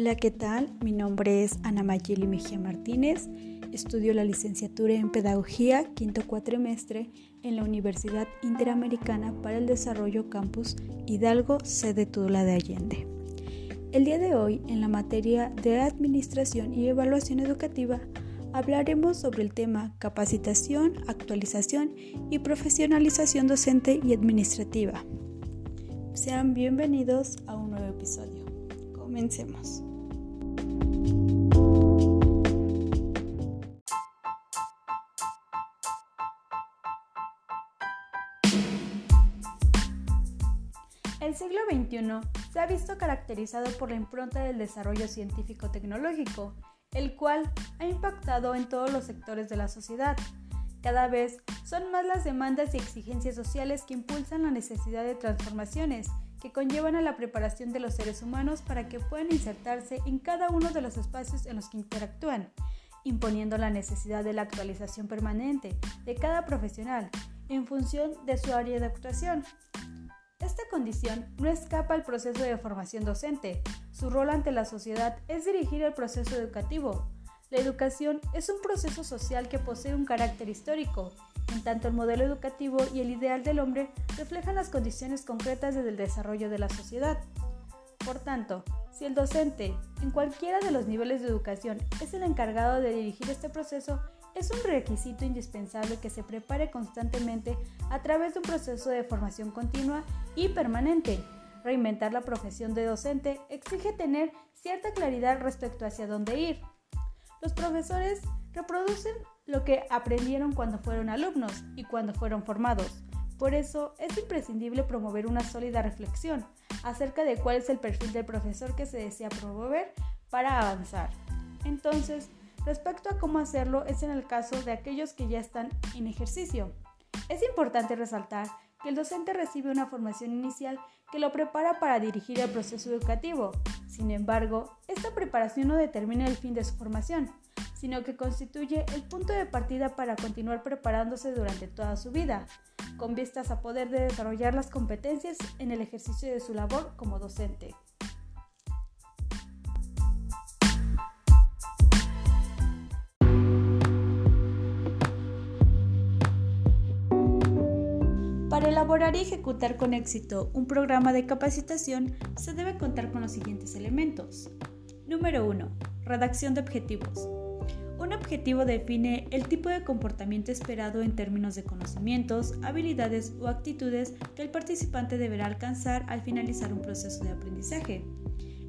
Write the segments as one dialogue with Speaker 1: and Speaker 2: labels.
Speaker 1: Hola, ¿qué tal? Mi nombre es Ana Mayeli Mejía Martínez. Estudio la licenciatura en Pedagogía, quinto cuatrimestre, en la Universidad Interamericana para el Desarrollo Campus Hidalgo, sede Tula de Allende. El día de hoy, en la materia de Administración y Evaluación Educativa, hablaremos sobre el tema capacitación, actualización y profesionalización docente y administrativa. Sean bienvenidos a un nuevo episodio. Comencemos. El siglo XXI se ha visto caracterizado por la impronta del desarrollo científico-tecnológico, el cual ha impactado en todos los sectores de la sociedad. Cada vez son más las demandas y exigencias sociales que impulsan la necesidad de transformaciones que conllevan a la preparación de los seres humanos para que puedan insertarse en cada uno de los espacios en los que interactúan, imponiendo la necesidad de la actualización permanente de cada profesional en función de su área de actuación. Esta condición no escapa al proceso de formación docente. Su rol ante la sociedad es dirigir el proceso educativo. La educación es un proceso social que posee un carácter histórico, en tanto el modelo educativo y el ideal del hombre reflejan las condiciones concretas del desarrollo de la sociedad. Por tanto, si el docente, en cualquiera de los niveles de educación, es el encargado de dirigir este proceso, es un requisito indispensable que se prepare constantemente a través de un proceso de formación continua y permanente. Reinventar la profesión de docente exige tener cierta claridad respecto hacia dónde ir. Los profesores reproducen lo que aprendieron cuando fueron alumnos y cuando fueron formados. Por eso es imprescindible promover una sólida reflexión acerca de cuál es el perfil del profesor que se desea promover para avanzar. Entonces, respecto a cómo hacerlo es en el caso de aquellos que ya están en ejercicio. Es importante resaltar que el docente recibe una formación inicial que lo prepara para dirigir el proceso educativo. Sin embargo, esta preparación no determina el fin de su formación, sino que constituye el punto de partida para continuar preparándose durante toda su vida, con vistas a poder desarrollar las competencias en el ejercicio de su labor como docente. Para elaborar y ejecutar con éxito un programa de capacitación se debe contar con los siguientes elementos. Número 1. Redacción de objetivos. Un objetivo define el tipo de comportamiento esperado en términos de conocimientos, habilidades o actitudes que el participante deberá alcanzar al finalizar un proceso de aprendizaje.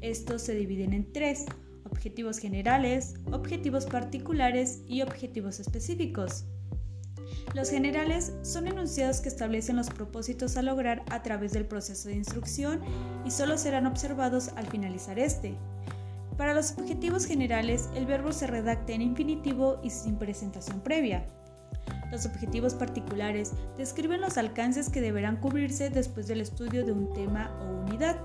Speaker 1: Estos se dividen en tres, objetivos generales, objetivos particulares y objetivos específicos. Los generales son enunciados que establecen los propósitos a lograr a través del proceso de instrucción y solo serán observados al finalizar este. Para los objetivos generales, el verbo se redacta en infinitivo y sin presentación previa. Los objetivos particulares describen los alcances que deberán cubrirse después del estudio de un tema o unidad.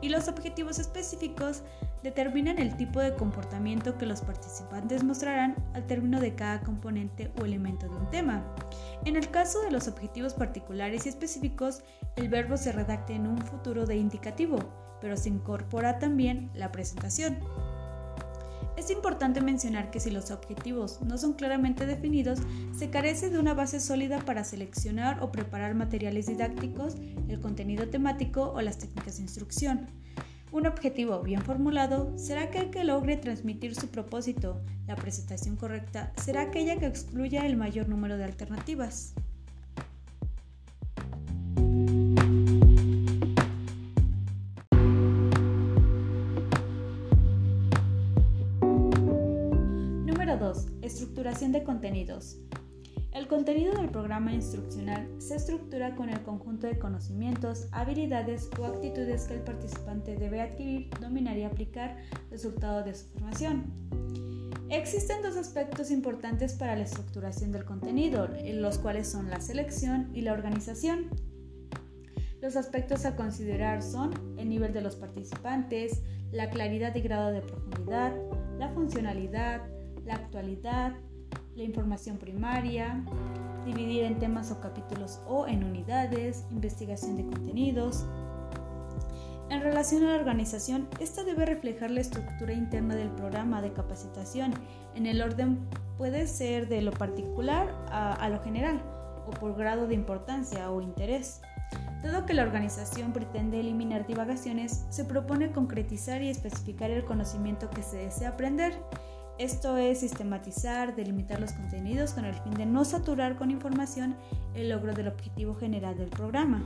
Speaker 1: Y los objetivos específicos determinan el tipo de comportamiento que los participantes mostrarán al término de cada componente o elemento de un tema. En el caso de los objetivos particulares y específicos, el verbo se redacta en un futuro de indicativo, pero se incorpora también la presentación. Es importante mencionar que si los objetivos no son claramente definidos, se carece de una base sólida para seleccionar o preparar materiales didácticos, el contenido temático o las técnicas de instrucción. Un objetivo bien formulado será aquel que logre transmitir su propósito. La presentación correcta será aquella que excluya el mayor número de alternativas. Estructuración de contenidos. El contenido del programa instruccional se estructura con el conjunto de conocimientos, habilidades o actitudes que el participante debe adquirir, dominar y aplicar resultado de su formación. Existen dos aspectos importantes para la estructuración del contenido, los cuales son la selección y la organización. Los aspectos a considerar son el nivel de los participantes, la claridad y grado de profundidad, la funcionalidad, la actualidad, la información primaria, dividir en temas o capítulos o en unidades, investigación de contenidos. En relación a la organización, esta debe reflejar la estructura interna del programa de capacitación. En el orden puede ser de lo particular a, lo general o por grado de importancia o interés. Dado que la organización pretende eliminar divagaciones, se propone concretizar y especificar el conocimiento que se desea aprender. Esto es sistematizar, delimitar los contenidos con el fin de no saturar con información el logro del objetivo general del programa.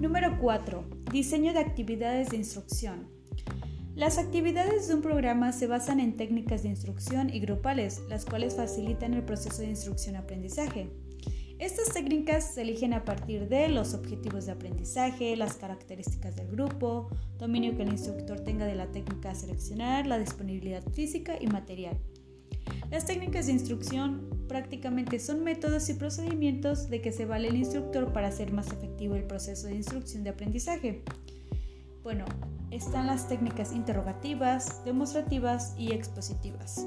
Speaker 1: Número 4. Diseño de actividades de instrucción. Las actividades de un programa se basan en técnicas de instrucción y grupales, las cuales facilitan el proceso de instrucción-aprendizaje. Estas técnicas se eligen a partir de los objetivos de aprendizaje, las características del grupo, dominio que el instructor tenga de la técnica a seleccionar, la disponibilidad física y material. Las técnicas de instrucción prácticamente son métodos y procedimientos de que se vale el instructor para hacer más efectivo el proceso de instrucción de aprendizaje. Bueno, están las técnicas interrogativas, demostrativas y expositivas.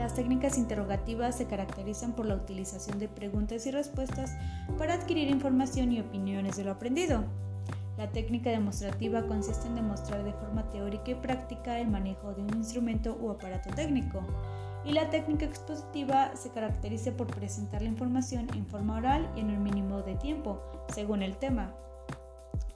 Speaker 1: Las técnicas interrogativas se caracterizan por la utilización de preguntas y respuestas para adquirir información y opiniones de lo aprendido. La técnica demostrativa consiste en demostrar de forma teórica y práctica el manejo de un instrumento u aparato técnico. Y la técnica expositiva se caracteriza por presentar la información en forma oral y en un mínimo de tiempo, según el tema.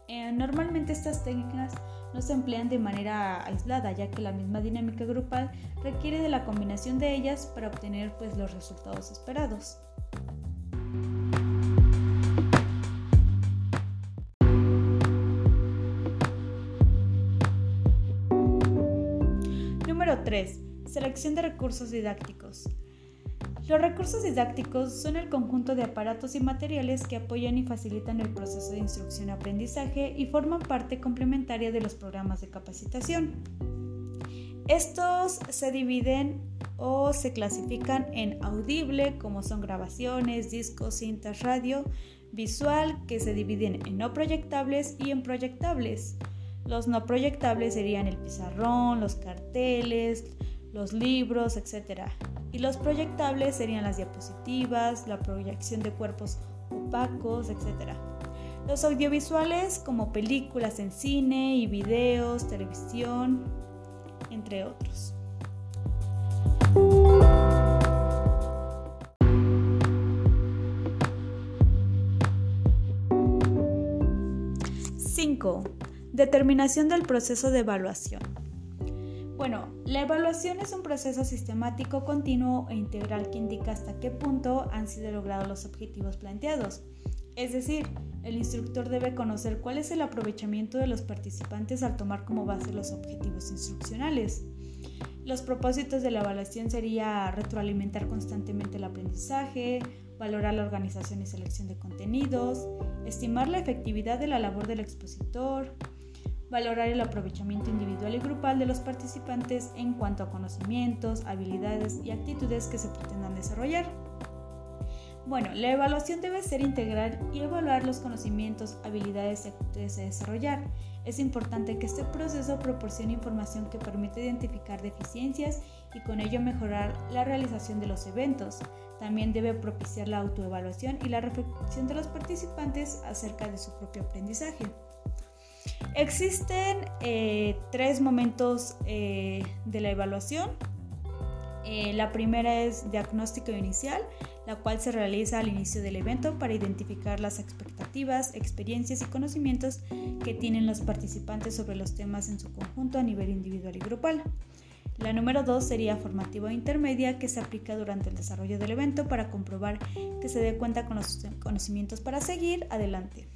Speaker 1: Eh, normalmente estas técnicas no se emplean de manera aislada, ya que la misma dinámica grupal requiere de la combinación de ellas para obtener pues, los resultados esperados. Número 3. Selección de recursos didácticos. Los recursos didácticos son el conjunto de aparatos y materiales que apoyan y facilitan el proceso de instrucción-aprendizaje y forman parte complementaria de los programas de capacitación. Estos se dividen o se clasifican en audible, como son grabaciones, discos, cintas, radio, visual, que se dividen en no proyectables y en proyectables. Los no proyectables serían el pizarrón, los carteles, los libros, etc. Y los proyectables serían las diapositivas, la proyección de cuerpos opacos, etc. Los audiovisuales como películas en cine y videos, televisión, entre otros. ¡5! Determinación del proceso de evaluación. Bueno, la evaluación es un proceso sistemático, continuo e integral que indica hasta qué punto han sido logrados los objetivos planteados. Es decir, el instructor debe conocer cuál es el aprovechamiento de los participantes al tomar como base los objetivos instruccionales. Los propósitos de la evaluación sería retroalimentar constantemente el aprendizaje, valorar la organización y selección de contenidos, estimar la efectividad de la labor del expositor, valorar el aprovechamiento individual y grupal de los participantes en cuanto a conocimientos, habilidades y actitudes que se pretendan desarrollar. Bueno, la evaluación debe ser integral y evaluar los conocimientos, habilidades y actitudes a desarrollar. Es importante que este proceso proporcione información que permita identificar deficiencias y con ello mejorar la realización de los eventos. También debe propiciar la autoevaluación y la reflexión de los participantes acerca de su propio aprendizaje. Existen eh, tres momentos eh, de la evaluación. Eh, la primera es diagnóstico inicial, la cual se realiza al inicio del evento para identificar las expectativas, experiencias y conocimientos que tienen los participantes sobre los temas en su conjunto a nivel individual y grupal. La número dos sería formativa intermedia que se aplica durante el desarrollo del evento para comprobar que se dé cuenta con los conocimientos para seguir adelante.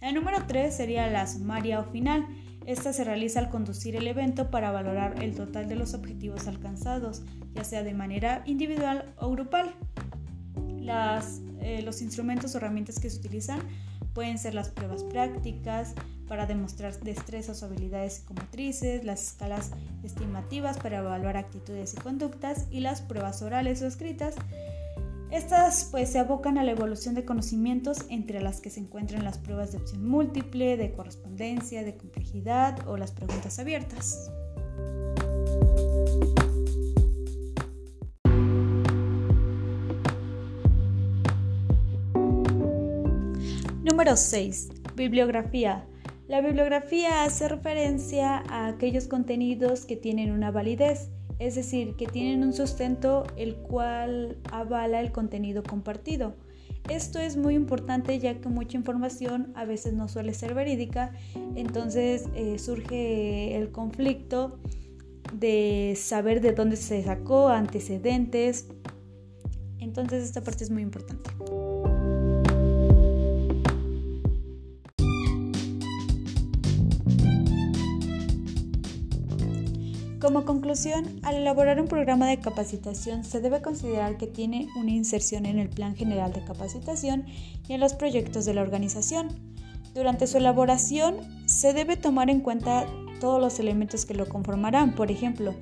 Speaker 1: El número 3 sería la sumaria o final. Esta se realiza al conducir el evento para valorar el total de los objetivos alcanzados, ya sea de manera individual o grupal. Eh, los instrumentos o herramientas que se utilizan pueden ser las pruebas prácticas para demostrar destrezas o habilidades psicomotrices, las escalas estimativas para evaluar actitudes y conductas y las pruebas orales o escritas estas pues se abocan a la evolución de conocimientos entre las que se encuentran las pruebas de opción múltiple, de correspondencia, de complejidad o las preguntas abiertas. Número 6. Bibliografía. La bibliografía hace referencia a aquellos contenidos que tienen una validez es decir, que tienen un sustento el cual avala el contenido compartido. Esto es muy importante ya que mucha información a veces no suele ser verídica, entonces eh, surge el conflicto de saber de dónde se sacó, antecedentes. Entonces esta parte es muy importante. Como conclusión, al elaborar un programa de capacitación se debe considerar que tiene una inserción en el Plan General de Capacitación y en los proyectos de la organización. Durante su elaboración se debe tomar en cuenta todos los elementos que lo conformarán, por ejemplo,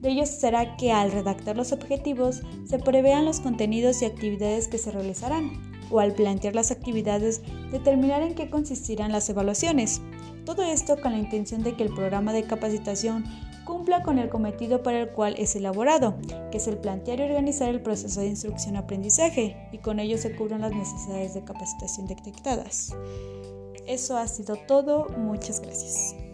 Speaker 1: de ellos será que al redactar los objetivos se prevean los contenidos y actividades que se realizarán, o al plantear las actividades determinar en qué consistirán las evaluaciones. Todo esto con la intención de que el programa de capacitación cumpla con el cometido para el cual es elaborado, que es el plantear y organizar el proceso de instrucción-aprendizaje, y con ello se cubran las necesidades de capacitación detectadas. Eso ha sido todo, muchas gracias.